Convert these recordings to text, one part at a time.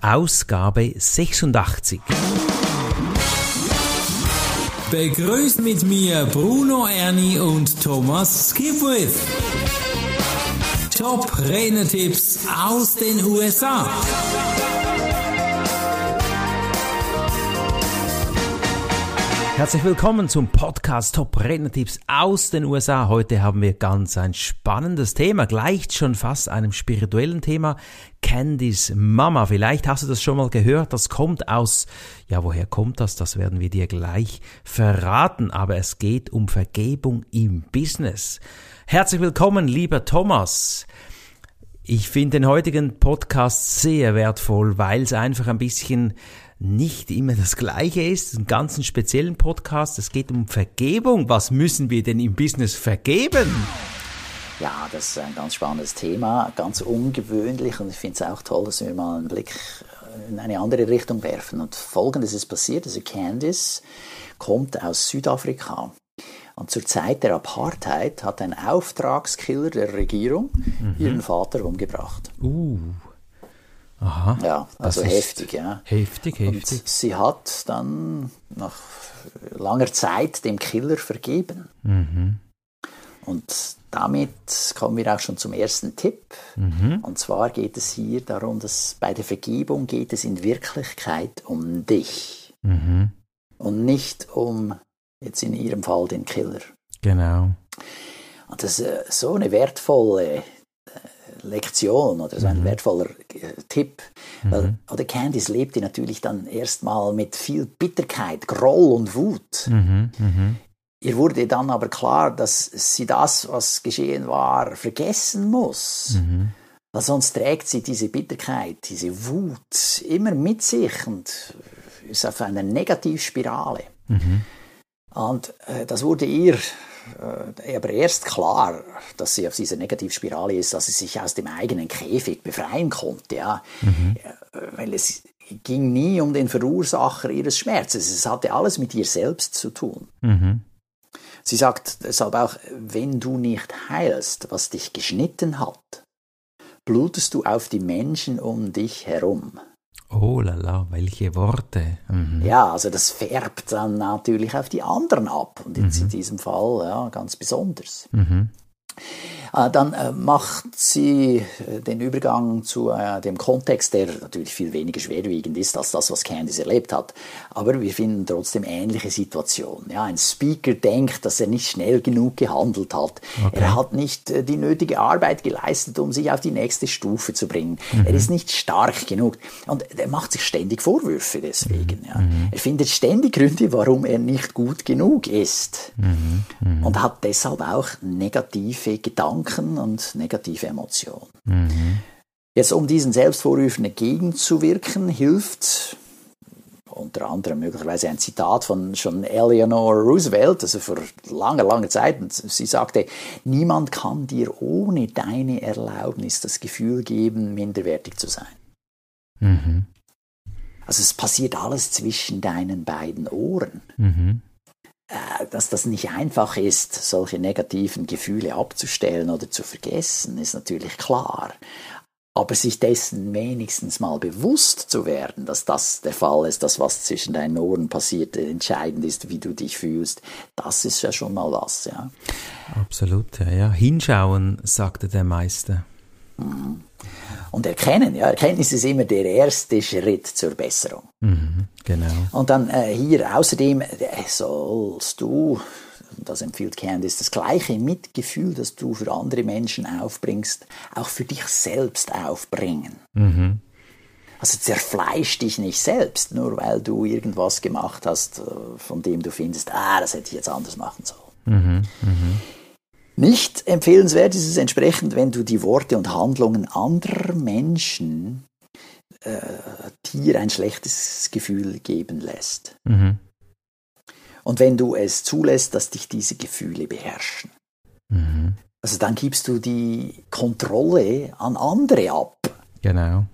Ausgabe 86. Begrüßt mit mir Bruno Ernie und Thomas Skipwith. Top Renetipps aus den USA. Herzlich willkommen zum Podcast Top Rednertipps aus den USA. Heute haben wir ganz ein spannendes Thema, gleicht schon fast einem spirituellen Thema. Candys Mama. Vielleicht hast du das schon mal gehört. Das kommt aus, ja, woher kommt das? Das werden wir dir gleich verraten. Aber es geht um Vergebung im Business. Herzlich willkommen, lieber Thomas. Ich finde den heutigen Podcast sehr wertvoll, weil es einfach ein bisschen nicht immer das Gleiche ist. Ein ganz speziellen Podcast. Es geht um Vergebung. Was müssen wir denn im Business vergeben? Ja, das ist ein ganz spannendes Thema, ganz ungewöhnlich und ich finde es auch toll, dass wir mal einen Blick in eine andere Richtung werfen. Und folgendes ist passiert, also Candice kommt aus Südafrika. Und zur Zeit der Apartheid hat ein Auftragskiller der Regierung mhm. ihren Vater umgebracht. Uh. Aha. Ja, also heftig, ja. Heftig, heftig. Und sie hat dann nach langer Zeit dem Killer vergeben. Mhm. Und damit kommen wir auch schon zum ersten Tipp. Mhm. Und zwar geht es hier darum, dass bei der Vergebung geht es in Wirklichkeit um dich. Mhm. Und nicht um jetzt in ihrem Fall den Killer. Genau. Und das ist so eine wertvolle Lektion oder so ein mhm. wertvoller äh, Tipp. Mhm. Weil, oder Candice lebte natürlich dann erstmal mit viel Bitterkeit, Groll und Wut. Mhm. mhm. Ihr wurde dann aber klar, dass sie das, was geschehen war, vergessen muss. Mhm. Weil sonst trägt sie diese Bitterkeit, diese Wut immer mit sich und ist auf einer Negativspirale. Mhm. Und äh, das wurde ihr aber erst klar, dass sie auf dieser Negativspirale ist, dass sie sich aus dem eigenen Käfig befreien konnte. Ja? Mhm. Äh, weil es ging nie um den Verursacher ihres Schmerzes. Es hatte alles mit ihr selbst zu tun. Mhm. Sie sagt deshalb auch, wenn du nicht heilst, was dich geschnitten hat, blutest du auf die Menschen um dich herum. Oh la la, welche Worte. Mhm. Ja, also das färbt dann natürlich auf die anderen ab und jetzt mhm. in diesem Fall ja, ganz besonders. Mhm. Äh, dann äh, macht sie äh, den Übergang zu dem Kontext, der natürlich viel weniger schwerwiegend ist als das, was Candice erlebt hat. Aber wir finden trotzdem ähnliche Situationen. Ja, ein Speaker denkt, dass er nicht schnell genug gehandelt hat. Okay. Er hat nicht die nötige Arbeit geleistet, um sich auf die nächste Stufe zu bringen. Mhm. Er ist nicht stark genug. Und er macht sich ständig Vorwürfe deswegen. Ja. Mhm. Er findet ständig Gründe, warum er nicht gut genug ist. Mhm. mhm. Und hat deshalb auch negative Gedanken Gedanken und negative Emotionen. Mhm. Jetzt, um diesen Selbstvorwürfen entgegenzuwirken, hilft unter anderem möglicherweise ein Zitat von schon Eleanor Roosevelt, also vor langer, langer Zeit. Und sie sagte, niemand kann dir ohne deine Erlaubnis das Gefühl geben, minderwertig zu sein. Mhm. Also es passiert alles zwischen deinen beiden Ohren. Mhm. Äh, dass das nicht einfach ist, solche negativen Gefühle abzustellen oder zu vergessen, ist natürlich klar. Aber sich dessen wenigstens mal bewusst zu werden, dass das der Fall ist, dass was zwischen deinen Ohren passiert, entscheidend ist, wie du dich fühlst, das ist ja schon mal was, ja. Absolut, ja, ja. Hinschauen, sagte der Meister. Mhm. Und erkennen, ja, Erkenntnis ist immer der erste Schritt zur Besserung. Mhm, genau. Und dann äh, hier außerdem äh, sollst du, das empfiehlt Candice, das gleiche Mitgefühl, das du für andere Menschen aufbringst, auch für dich selbst aufbringen. Mhm. Also zerfleisch dich nicht selbst, nur weil du irgendwas gemacht hast, äh, von dem du findest, ah, das hätte ich jetzt anders machen sollen. Mhm, mhm. Nicht empfehlenswert ist es entsprechend, wenn du die Worte und Handlungen anderer Menschen äh, dir ein schlechtes Gefühl geben lässt. Mhm. Und wenn du es zulässt, dass dich diese Gefühle beherrschen. Mhm. Also dann gibst du die Kontrolle an andere ab. Genau.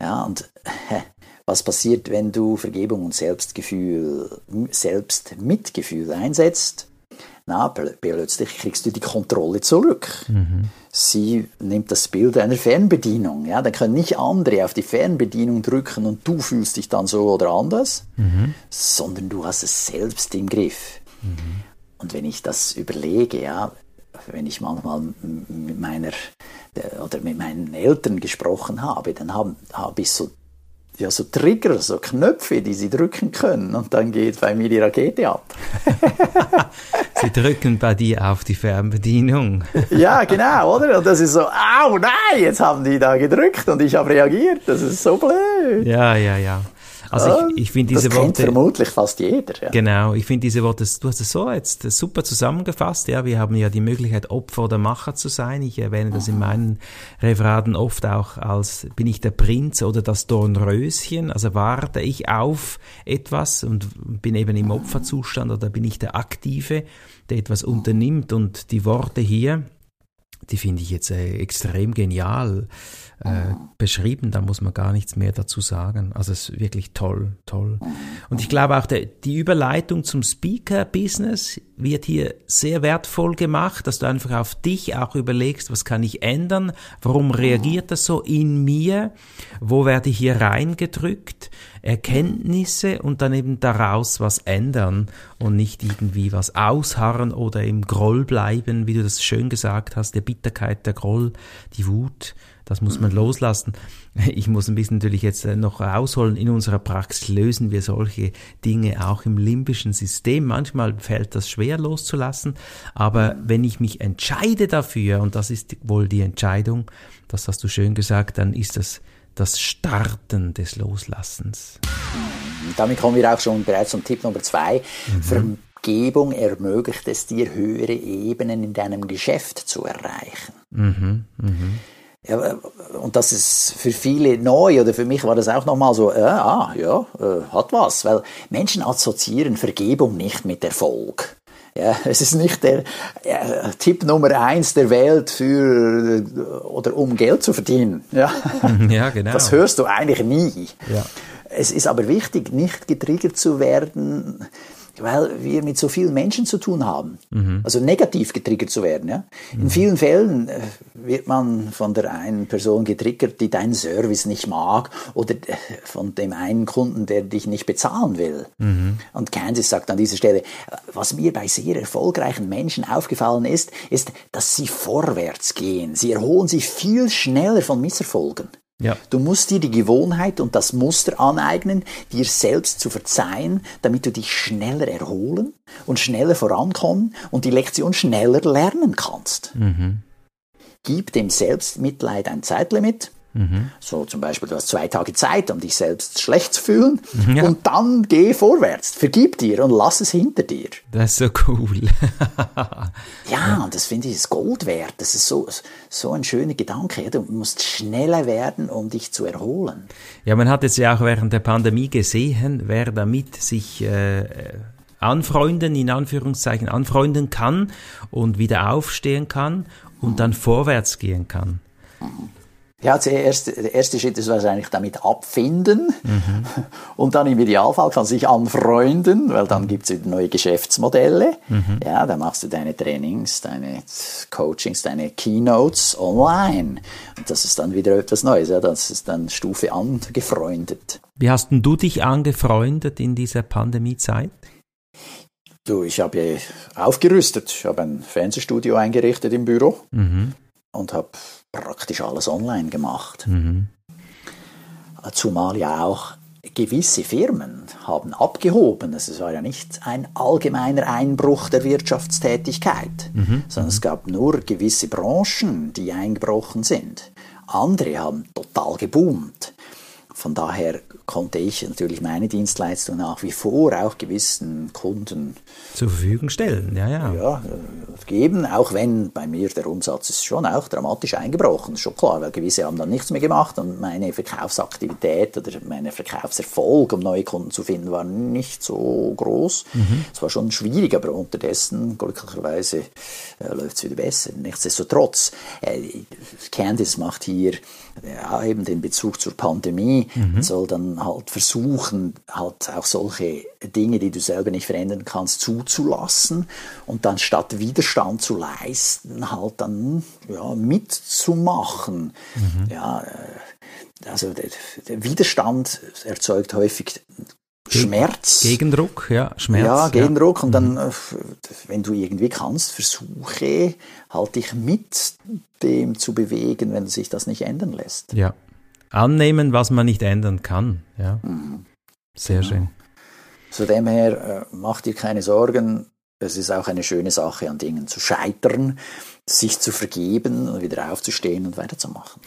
Ja, und was passiert, wenn du Vergebung und Selbstgefühl, Selbstmitgefühl einsetzt? Na, plötzlich kriegst du die Kontrolle zurück. Mhm. Sie nimmt das Bild einer Fernbedienung. Ja, dann können nicht andere auf die Fernbedienung drücken und du fühlst dich dann so oder anders, mhm. sondern du hast es selbst im Griff. Mhm. Und wenn ich das überlege, ja, wenn ich manchmal mit meiner oder mit meinen Eltern gesprochen habe, dann habe, habe ich so ja, so Trigger, so Knöpfe, die sie drücken können und dann geht bei mir die Rakete ab. sie drücken bei dir auf die Fernbedienung. ja, genau, oder? Und das ist so, au, nein, jetzt haben die da gedrückt und ich habe reagiert. Das ist so blöd. Ja, ja, ja. Also ich, ich finde diese das Worte. vermutlich fast jeder. Ja. Genau, ich finde diese Worte, du hast es so jetzt super zusammengefasst. Ja, wir haben ja die Möglichkeit, Opfer oder Macher zu sein. Ich erwähne das in meinen Referaten oft auch als, bin ich der Prinz oder das Dornröschen? Also warte ich auf etwas und bin eben im Opferzustand oder bin ich der Aktive, der etwas unternimmt und die Worte hier, die finde ich jetzt äh, extrem genial äh, beschrieben, da muss man gar nichts mehr dazu sagen. Also es ist wirklich toll, toll. Und ich glaube auch, der, die Überleitung zum Speaker-Business wird hier sehr wertvoll gemacht, dass du einfach auf dich auch überlegst, was kann ich ändern, warum reagiert das so in mir, wo werde ich hier reingedrückt, Erkenntnisse und dann eben daraus was ändern und nicht irgendwie was ausharren oder im Groll bleiben, wie du das schön gesagt hast, der Bitterkeit, der Groll, die Wut, das muss man loslassen. Ich muss ein bisschen natürlich jetzt äh, noch ausholen. In unserer Praxis lösen wir solche Dinge auch im limbischen System. Manchmal fällt das schwer loszulassen, aber wenn ich mich entscheide dafür, und das ist wohl die Entscheidung, das hast du schön gesagt, dann ist das das Starten des Loslassens. Damit kommen wir auch schon bereits zum Tipp Nummer zwei. Mhm. Vergebung ermöglicht es dir, höhere Ebenen in deinem Geschäft zu erreichen. Mhm, mh. Ja, und das ist für viele neu oder für mich war das auch nochmal so, äh, ah, ja, äh, hat was, weil Menschen assoziieren Vergebung nicht mit Erfolg. Ja, es ist nicht der äh, Tipp Nummer eins der Welt für oder um Geld zu verdienen. Ja, ja genau. Das hörst du eigentlich nie. Ja. Es ist aber wichtig, nicht getriggert zu werden weil wir mit so vielen Menschen zu tun haben. Mhm. Also negativ getriggert zu werden. Ja? In mhm. vielen Fällen äh, wird man von der einen Person getriggert, die deinen Service nicht mag oder äh, von dem einen Kunden, der dich nicht bezahlen will. Mhm. Und Kansas sagt an dieser Stelle, was mir bei sehr erfolgreichen Menschen aufgefallen ist, ist, dass sie vorwärts gehen. Sie erholen sich viel schneller von Misserfolgen. Ja. Du musst dir die Gewohnheit und das Muster aneignen, dir selbst zu verzeihen, damit du dich schneller erholen und schneller vorankommen und die Lektion schneller lernen kannst. Mhm. Gib dem Selbstmitleid ein Zeitlimit Mhm. So zum Beispiel, du hast zwei Tage Zeit, um dich selbst schlecht zu fühlen mhm, ja. und dann geh vorwärts, vergib dir und lass es hinter dir. Das ist so cool. ja, und das finde ich ist Gold wert. Das ist so, so ein schöner Gedanke. Du musst schneller werden, um dich zu erholen. Ja, man hat es ja auch während der Pandemie gesehen, wer damit sich äh, anfreunden, in Anführungszeichen anfreunden kann und wieder aufstehen kann und dann vorwärts gehen kann. Ja, zuerst, der erste Schritt ist wahrscheinlich damit abfinden mhm. und dann im Idealfall kann sich anfreunden, weil dann gibt's wieder neue Geschäftsmodelle. Mhm. Ja, dann machst du deine Trainings, deine Coachings, deine Keynotes online. Und das ist dann wieder etwas Neues. Ja, das ist dann Stufe angefreundet. Wie hast denn du dich angefreundet in dieser Pandemiezeit? Du, ich habe aufgerüstet. Ich habe ein Fernsehstudio eingerichtet im Büro mhm. und habe praktisch alles online gemacht. Mhm. Zumal ja auch gewisse Firmen haben abgehoben. Also es war ja nicht ein allgemeiner Einbruch der Wirtschaftstätigkeit, mhm. sondern es gab nur gewisse Branchen, die eingebrochen sind. Andere haben total geboomt. Von daher konnte ich natürlich meine Dienstleistung nach wie vor auch gewissen Kunden zur Verfügung stellen. Ja, ja. ja äh, geben, auch wenn bei mir der Umsatz ist schon auch dramatisch eingebrochen, ist schon klar, weil gewisse haben dann nichts mehr gemacht und meine Verkaufsaktivität oder mein Verkaufserfolg, um neue Kunden zu finden, war nicht so groß. Mhm. Es war schon schwierig, aber unterdessen glücklicherweise äh, läuft es wieder besser. Nichtsdestotrotz, äh, Candice macht hier ja, eben den Bezug zur Pandemie Mhm. Man soll dann halt versuchen, halt auch solche Dinge, die du selber nicht verändern kannst, zuzulassen und dann statt Widerstand zu leisten, halt dann ja, mitzumachen. Mhm. Ja, äh, also der, der Widerstand erzeugt häufig Schmerz. Gegendruck, ja, Schmerz. Ja, Gegendruck. Ja. Und dann, mhm. Äh, wenn du irgendwie kannst, versuche halt dich mit dem zu bewegen, wenn sich das nicht ändern lässt. Ja. Annehmen, was man nicht ändern kann. Ja. Mhm. Sehr genau. schön. Zu dem her, äh, mach dir keine Sorgen. Es ist auch eine schöne Sache, an Dingen zu scheitern sich zu vergeben und wieder aufzustehen und weiterzumachen.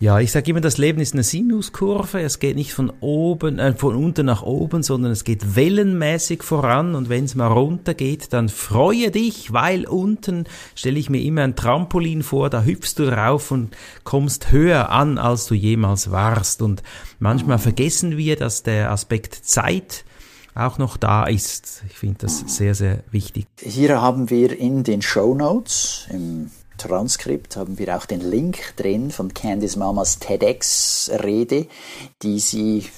Ja, ich sage immer, das Leben ist eine Sinuskurve. Es geht nicht von oben, äh, von unten nach oben, sondern es geht wellenmäßig voran. Und wenn es mal runter geht, dann freue dich, weil unten stelle ich mir immer ein Trampolin vor. Da hüpfst du drauf und kommst höher an, als du jemals warst. Und manchmal vergessen wir, dass der Aspekt Zeit auch noch da ist. Ich finde das sehr, sehr wichtig. Hier haben wir in den Show Notes, im Transkript, haben wir auch den Link drin von Candice Mamas TEDx-Rede, die sie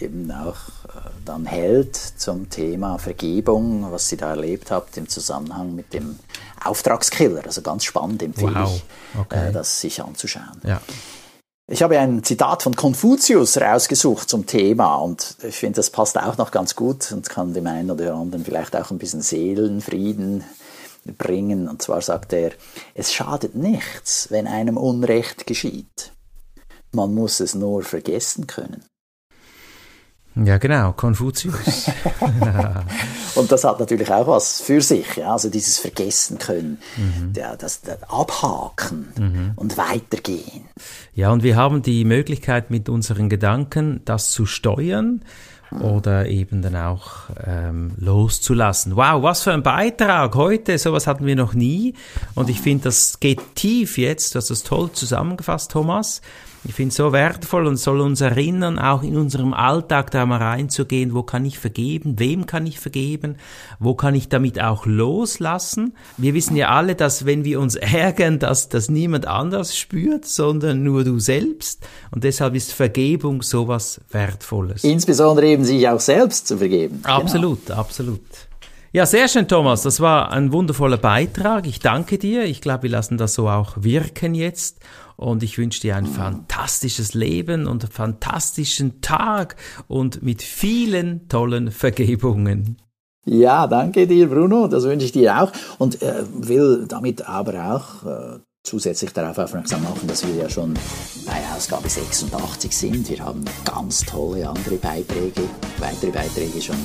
eben auch äh, dann hält zum Thema Vergebung, was sie da erlebt hat im Zusammenhang mit dem Auftragskiller. Also ganz spannend empfehle wow. ich, okay. Äh, das sich anzuschauen. Ja. Ich habe ein Zitat von Konfuzius rausgesucht zum Thema und ich finde, das passt auch noch ganz gut und kann dem einen oder anderen vielleicht auch ein bisschen Seelenfrieden bringen. Und zwar sagt er, es schadet nichts, wenn einem Unrecht geschieht. Man muss es nur vergessen können. Ja, genau, Konfuzius. und das hat natürlich auch was für sich, ja? also dieses Vergessen können, mhm. ja, das, das Abhaken mhm. und weitergehen. Ja, und wir haben die Möglichkeit mit unseren Gedanken, das zu steuern mhm. oder eben dann auch ähm, loszulassen. Wow, was für ein Beitrag heute, sowas hatten wir noch nie und ich finde, das geht tief jetzt, du hast das toll zusammengefasst, Thomas. Ich finde es so wertvoll und soll uns erinnern, auch in unserem Alltag da mal reinzugehen, wo kann ich vergeben, wem kann ich vergeben, wo kann ich damit auch loslassen. Wir wissen ja alle, dass wenn wir uns ärgern, dass das niemand anders spürt, sondern nur du selbst. Und deshalb ist Vergebung sowas Wertvolles. Insbesondere eben sich auch selbst zu vergeben. Absolut, genau. absolut. Ja, sehr schön, Thomas. Das war ein wundervoller Beitrag. Ich danke dir. Ich glaube, wir lassen das so auch wirken jetzt und ich wünsche dir ein fantastisches Leben und einen fantastischen Tag und mit vielen tollen Vergebungen. Ja, danke dir, Bruno. Das wünsche ich dir auch und äh, will damit aber auch äh, zusätzlich darauf aufmerksam machen, dass wir ja schon bei Ausgabe 86 sind. Wir haben ganz tolle andere Beiträge, weitere Beiträge schon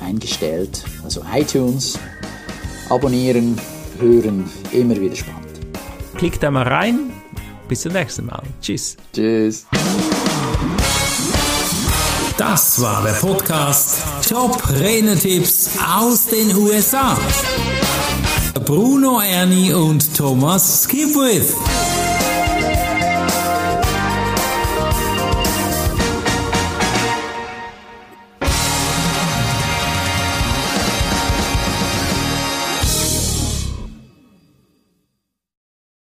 eingestellt. Also iTunes, abonnieren, hören, immer wieder spannend. Klickt da mal rein, bis zum nächsten Mal. Tschüss. Tschüss. Das war der Podcast Top Renetipps aus den USA. Bruno Ernie und Thomas Skipwith.